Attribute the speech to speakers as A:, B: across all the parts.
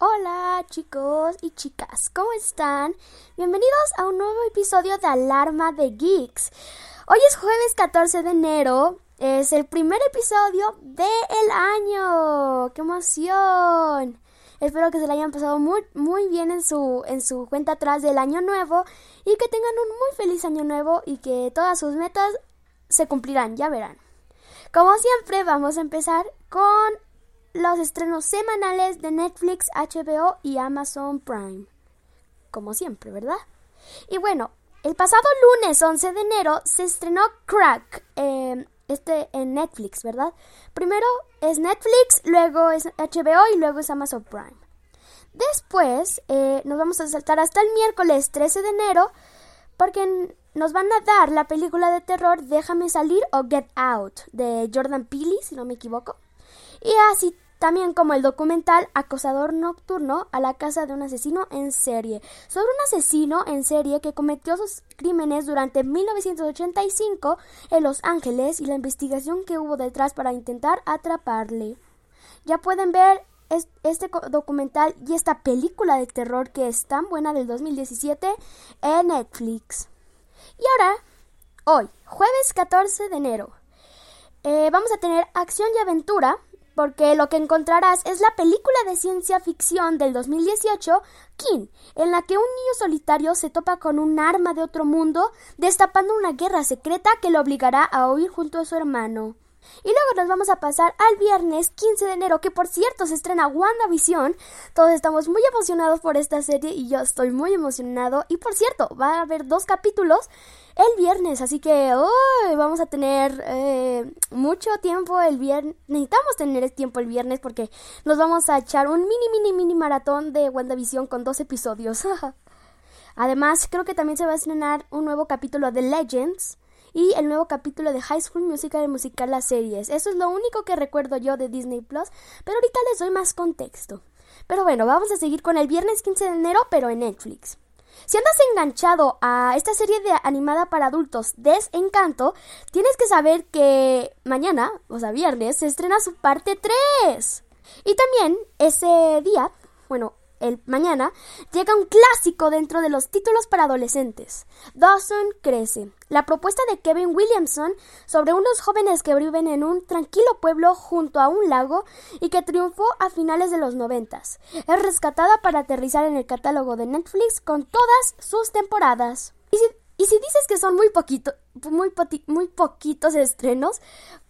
A: Hola chicos y chicas, ¿cómo están? Bienvenidos a un nuevo episodio de Alarma de Geeks. Hoy es jueves 14 de enero, es el primer episodio del año. ¡Qué emoción! Espero que se la hayan pasado muy, muy bien en su, en su cuenta atrás del año nuevo y que tengan un muy feliz año nuevo y que todas sus metas se cumplirán, ya verán. Como siempre, vamos a empezar con los estrenos semanales de Netflix, HBO y Amazon Prime. Como siempre, ¿verdad? Y bueno, el pasado lunes 11 de enero se estrenó Crack, eh, este en Netflix, ¿verdad? Primero es Netflix, luego es HBO y luego es Amazon Prime. Después eh, nos vamos a saltar hasta el miércoles 13 de enero porque nos van a dar la película de terror Déjame salir o Get Out de Jordan Peele, si no me equivoco. Y así también como el documental Acosador Nocturno a la casa de un asesino en serie, sobre un asesino en serie que cometió sus crímenes durante 1985 en Los Ángeles y la investigación que hubo detrás para intentar atraparle. Ya pueden ver este documental y esta película de terror que es tan buena del 2017 en Netflix. Y ahora, hoy, jueves 14 de enero, eh, vamos a tener acción y aventura porque lo que encontrarás es la película de ciencia ficción del 2018, King, en la que un niño solitario se topa con un arma de otro mundo, destapando una guerra secreta que lo obligará a huir junto a su hermano. Y luego nos vamos a pasar al viernes 15 de enero, que por cierto se estrena WandaVision. Todos estamos muy emocionados por esta serie y yo estoy muy emocionado. Y por cierto, va a haber dos capítulos el viernes, así que vamos a tener eh, mucho tiempo el viernes. Necesitamos tener tiempo el viernes porque nos vamos a echar un mini, mini, mini maratón de WandaVision con dos episodios. Además, creo que también se va a estrenar un nuevo capítulo de Legends y el nuevo capítulo de High School Musical, el musical Las Series. Eso es lo único que recuerdo yo de Disney Plus, pero ahorita les doy más contexto. Pero bueno, vamos a seguir con el viernes 15 de enero, pero en Netflix. Si andas enganchado a esta serie de animada para adultos Desencanto, tienes que saber que mañana, o sea, viernes, se estrena su parte 3. Y también ese día, bueno, el mañana, llega un clásico dentro de los títulos para adolescentes. Dawson crece. La propuesta de Kevin Williamson sobre unos jóvenes que viven en un tranquilo pueblo junto a un lago y que triunfó a finales de los noventas. Es rescatada para aterrizar en el catálogo de Netflix con todas sus temporadas. Y si, dices que son muy, poquito, muy, muy poquitos estrenos,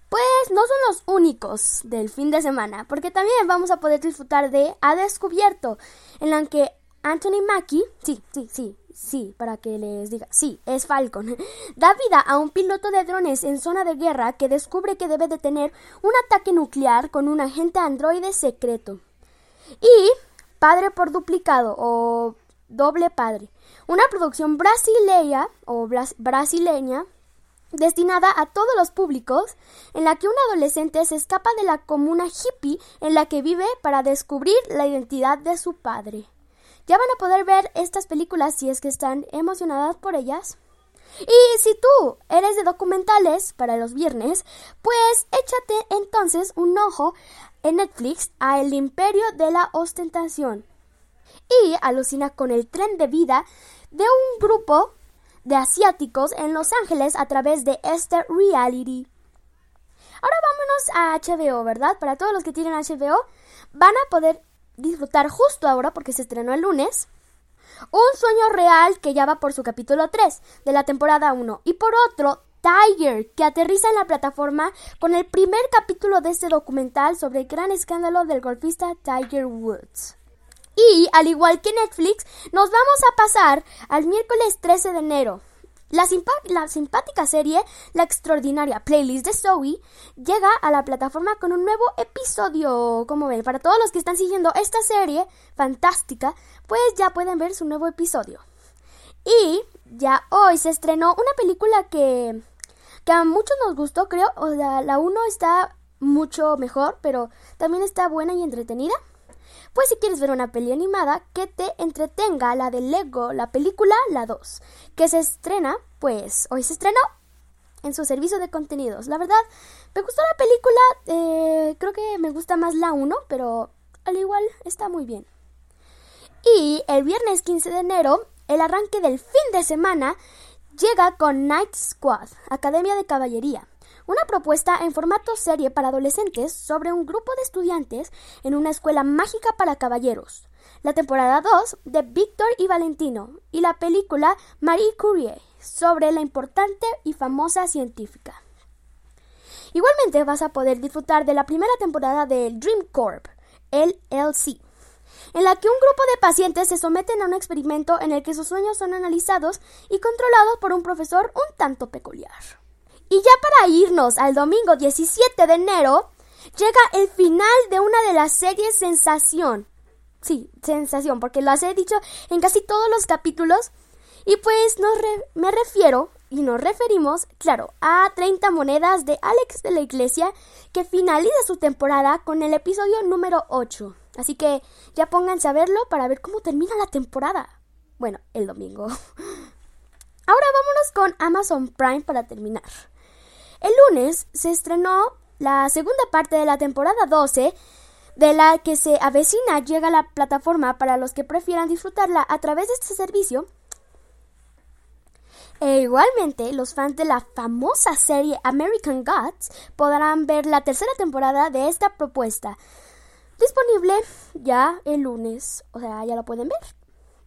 A: pues no son los únicos del fin de semana, porque también vamos a poder disfrutar de A Descubierto, en la que Anthony Mackie, sí, sí, sí, sí, para que les diga, sí, es Falcon, da vida a un piloto de drones en zona de guerra que descubre que debe detener un ataque nuclear con un agente androide secreto. Y Padre por duplicado o doble padre, una producción brasileña o brasileña destinada a todos los públicos, en la que un adolescente se escapa de la comuna hippie en la que vive para descubrir la identidad de su padre. Ya van a poder ver estas películas si es que están emocionadas por ellas. Y si tú eres de documentales para los viernes, pues échate entonces un ojo en Netflix a El Imperio de la Ostentación. Y alucina con el tren de vida de un grupo de asiáticos en Los Ángeles a través de este reality. Ahora vámonos a HBO, ¿verdad? Para todos los que tienen HBO, van a poder disfrutar justo ahora, porque se estrenó el lunes, un sueño real que ya va por su capítulo 3 de la temporada 1. Y por otro, Tiger, que aterriza en la plataforma con el primer capítulo de este documental sobre el gran escándalo del golfista Tiger Woods. Y, al igual que Netflix, nos vamos a pasar al miércoles 13 de enero. La, simpática serie La extraordinaria playlist de Zoe llega a la plataforma con un nuevo episodio. Como ven, para todos los que están siguiendo esta serie fantástica, pues ya pueden ver su nuevo episodio. Y ya hoy se estrenó una película que, que a muchos nos gustó, creo. O la 1 está mucho mejor, pero también está buena y entretenida. Pues si quieres ver una peli animada que te entretenga, la de Lego, la película, la 2, que se estrena, pues hoy se estrenó en su servicio de contenidos. La verdad, me gustó la película, eh, creo que me gusta más la 1, pero al igual está muy bien. Y el viernes 15 de enero, el arranque del fin de semana llega con Night Squad, Academia de Caballería, una propuesta en formato serie para adolescentes sobre un grupo de estudiantes en una escuela mágica para caballeros. La temporada 2 de Víctor y Valentino y la película Marie Curie sobre la importante y famosa científica. Igualmente vas a poder disfrutar de la primera temporada de Dream Corp, LLC, en la que un grupo de pacientes se someten a un experimento en el que sus sueños son analizados y controlados por un profesor un tanto peculiar. Y ya para irnos al domingo 17 de enero, llega el final de una de las series Sensación. Sí, Sensación, porque lo he dicho en casi todos los capítulos. Y pues me refiero y nos referimos, claro, a 30 monedas de Alex de la Iglesia que finaliza su temporada con el episodio número 8. Así que ya pónganse a verlo para ver cómo termina la temporada. Bueno, el domingo. Ahora vámonos con Amazon Prime para terminar. El lunes se estrenó la segunda parte de la temporada 12 de la que se avecina llega a la plataforma para los que prefieran disfrutarla a través de este servicio e igualmente, los fans de la famosa serie American Gods podrán ver la tercera temporada de esta propuesta. Disponible ya el lunes, o sea, ya lo pueden ver.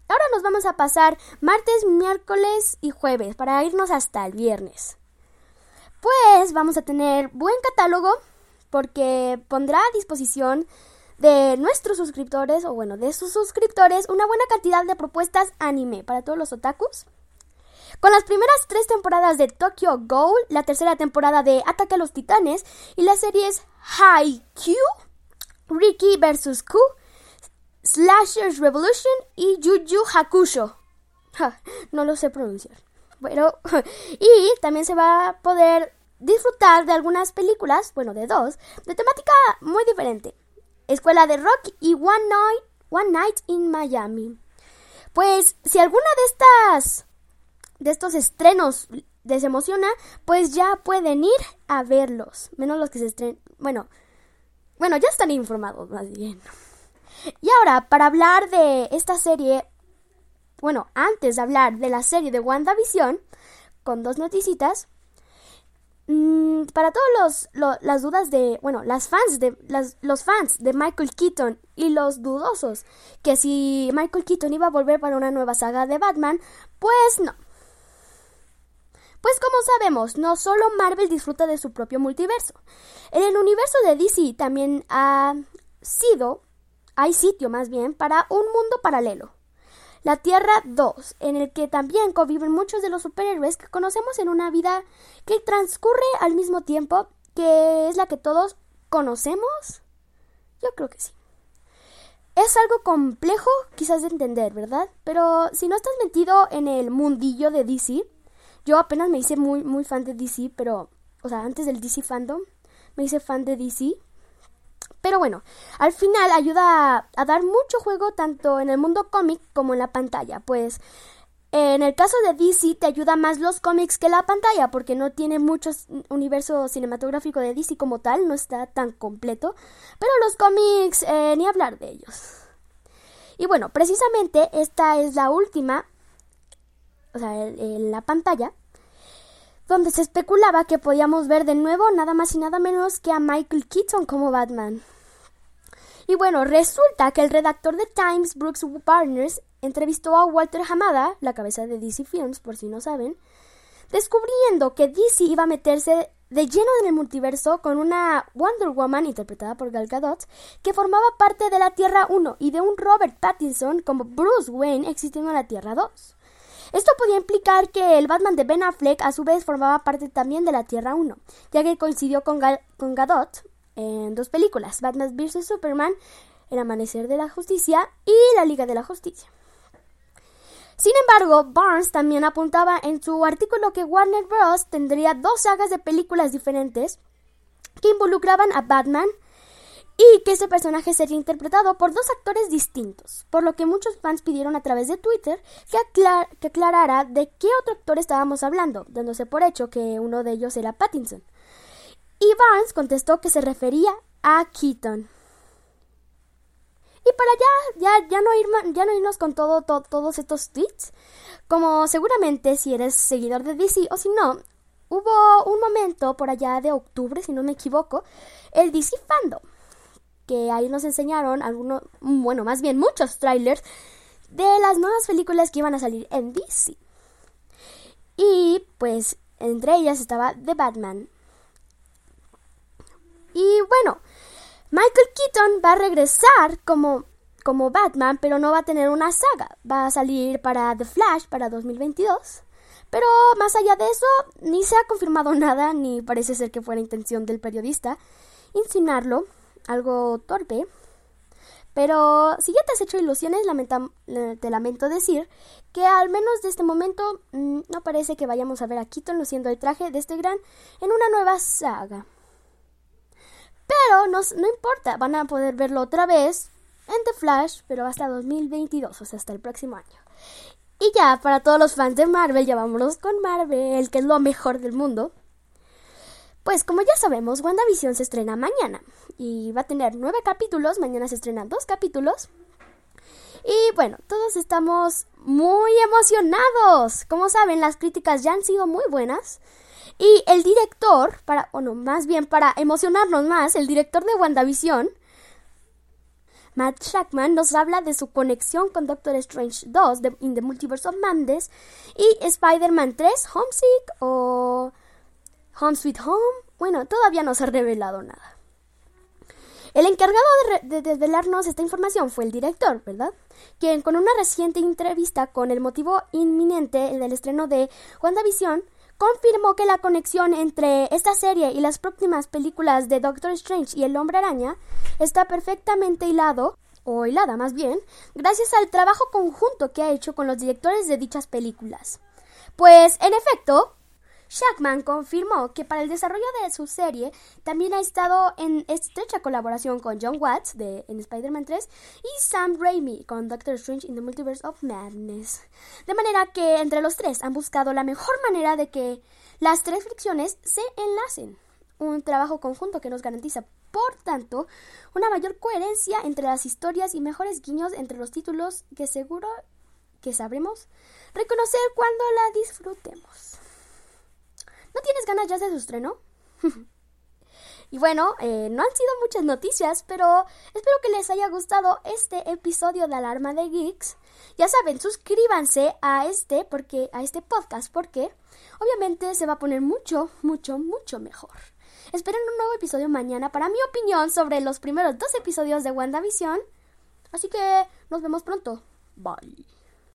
A: Ahora nos vamos a pasar martes, miércoles y jueves para irnos hasta el viernes. Pues vamos a tener buen catálogo porque pondrá a disposición de nuestros suscriptores, o bueno, de sus suscriptores, una buena cantidad de propuestas anime para todos los otakus. Con las primeras tres temporadas de Tokyo Ghoul, la tercera temporada de Ataque a los Titanes y las series Haikyuu, Ricky vs. Q, Slashers Revolution y Juju Hakusho. no lo sé pronunciar. Bueno, y también se va a poder disfrutar de algunas películas, bueno, de dos, de temática muy diferente. Escuela de Rock y One Night, One Night in Miami. Pues si alguna de estas de estos estrenos les emociona, pues ya pueden ir a verlos. Menos los que se estrenen. Bueno, bueno, ya están informados más bien. Y ahora, para hablar de esta serie, bueno, antes de hablar de la serie de WandaVision, con dos noticitas, mm, para todos los, las dudas de, bueno, las fans de, las, los fans de Michael Keaton y los dudosos que si Michael Keaton iba a volver para una nueva saga de Batman, pues no. Pues como sabemos, no solo Marvel disfruta de su propio multiverso. En el universo de DC también ha sido, hay sitio más bien, para un mundo paralelo. La Tierra 2, en el que también conviven muchos de los superhéroes que conocemos en una vida que transcurre al mismo tiempo, que es la que todos conocemos. Yo creo que sí. Es algo complejo quizás de entender, ¿verdad? Pero si no estás metido en el mundillo de DC, yo apenas me hice muy, muy fan de DC, pero, o sea, antes del DC fandom, me hice fan de DC. Pero bueno, al final ayuda a, dar mucho juego tanto en el mundo cómic como en la pantalla, pues en el caso de DC te ayuda más los cómics que la pantalla porque no tiene mucho universo cinematográfico de DC como tal, no está tan completo, pero los cómics eh, ni hablar de ellos. Y bueno, precisamente esta es la última o sea, en la pantalla, donde se especulaba que podíamos ver de nuevo nada más y nada menos que a Michael Keaton como Batman. Y bueno, resulta que el redactor de Times, Brooks Barnes, entrevistó a Walter Hamada, la cabeza de DC Films, por si no saben, descubriendo que DC iba a meterse de lleno en el multiverso con una Wonder Woman interpretada por Gal Gadot que formaba parte de la Tierra 1 y de un Robert Pattinson como Bruce Wayne existiendo en la Tierra 2. Esto podía implicar que el Batman de Ben Affleck a su vez formaba parte también de la Tierra 1, ya que coincidió con, con Gadot en dos películas, Batman vs. Superman, El Amanecer de la Justicia y La Liga de la Justicia. Sin embargo, Barnes también apuntaba en su artículo que Warner Bros. tendría dos sagas de películas diferentes que involucraban a Batman y que ese personaje sería interpretado por dos actores distintos, por lo que muchos fans pidieron a través de Twitter que, aclarara de qué otro actor estábamos hablando, dándose por hecho que uno de ellos era Pattinson. Y Barnes contestó que se refería a Keaton. Y para ya, ya, ya no irnos con todo, todos estos tweets, como seguramente si eres seguidor de DC o si no, hubo un momento por allá de octubre, si no me equivoco, el DC Fandom, que ahí nos enseñaron algunos, bueno, más bien muchos trailers de las nuevas películas que iban a salir en DC. Y pues entre ellas estaba The Batman. Y bueno, Michael Keaton va a regresar como, como Batman, pero no va a tener una saga. Va a salir para The Flash para 2022. Pero más allá de eso, ni se ha confirmado nada, ni parece ser que fuera intención del periodista insinuarlo, algo torpe. Pero si ya te has hecho ilusiones, te lamento decir que al menos de este momento mm, no parece que vayamos a ver a Keaton luciendo el traje de este gran en una nueva saga. Pero no, no importa, van a poder verlo otra vez en The Flash, pero hasta 2022, o sea, hasta el próximo año. Y ya, para todos los fans de Marvel, ya vámonos con Marvel, que es lo mejor del mundo. Pues como ya sabemos, WandaVision se estrena mañana y va a tener nueve capítulos, mañana se estrenan dos capítulos. Y bueno, todos estamos muy emocionados. Como saben, las críticas ya han sido muy buenas. Y el director, para, bueno, más bien para emocionarnos más, el director de WandaVision, Matt Shackman, nos habla de su conexión con Doctor Strange 2 de, in the Multiverse of Madness y Spider-Man 3, Homesick o Home Sweet Home. Bueno, todavía no se ha revelado nada. El encargado de, de, desvelarnos esta información fue el director, ¿verdad? Quien con una reciente entrevista con el motivo inminente del estreno de WandaVision confirmó que la conexión entre esta serie y las próximas películas de Doctor Strange y El Hombre Araña está perfectamente hilado, o hilada más bien, gracias al trabajo conjunto que ha hecho con los directores de dichas películas. Pues, en efecto, Shackman confirmó que para el desarrollo de su serie también ha estado en estrecha colaboración con John Watts de en Spider-Man 3 y Sam Raimi con Doctor Strange in the Multiverse of Madness. De manera que entre los tres han buscado la mejor manera de que las tres fricciones se enlacen. Un trabajo conjunto que nos garantiza, por tanto, una mayor coherencia entre las historias y mejores guiños entre los títulos que seguro que sabremos reconocer cuando la disfrutemos. ¿No tienes ganas ya de su estreno? y bueno, eh, no han sido muchas noticias, pero espero que les haya gustado este episodio de Alarma de Geeks. Ya saben, suscríbanse a este porque a este podcast porque obviamente se va a poner mucho, mucho, mucho mejor. Esperen un nuevo episodio mañana para mi opinión sobre los primeros dos episodios de WandaVision. Así que nos vemos pronto. Bye.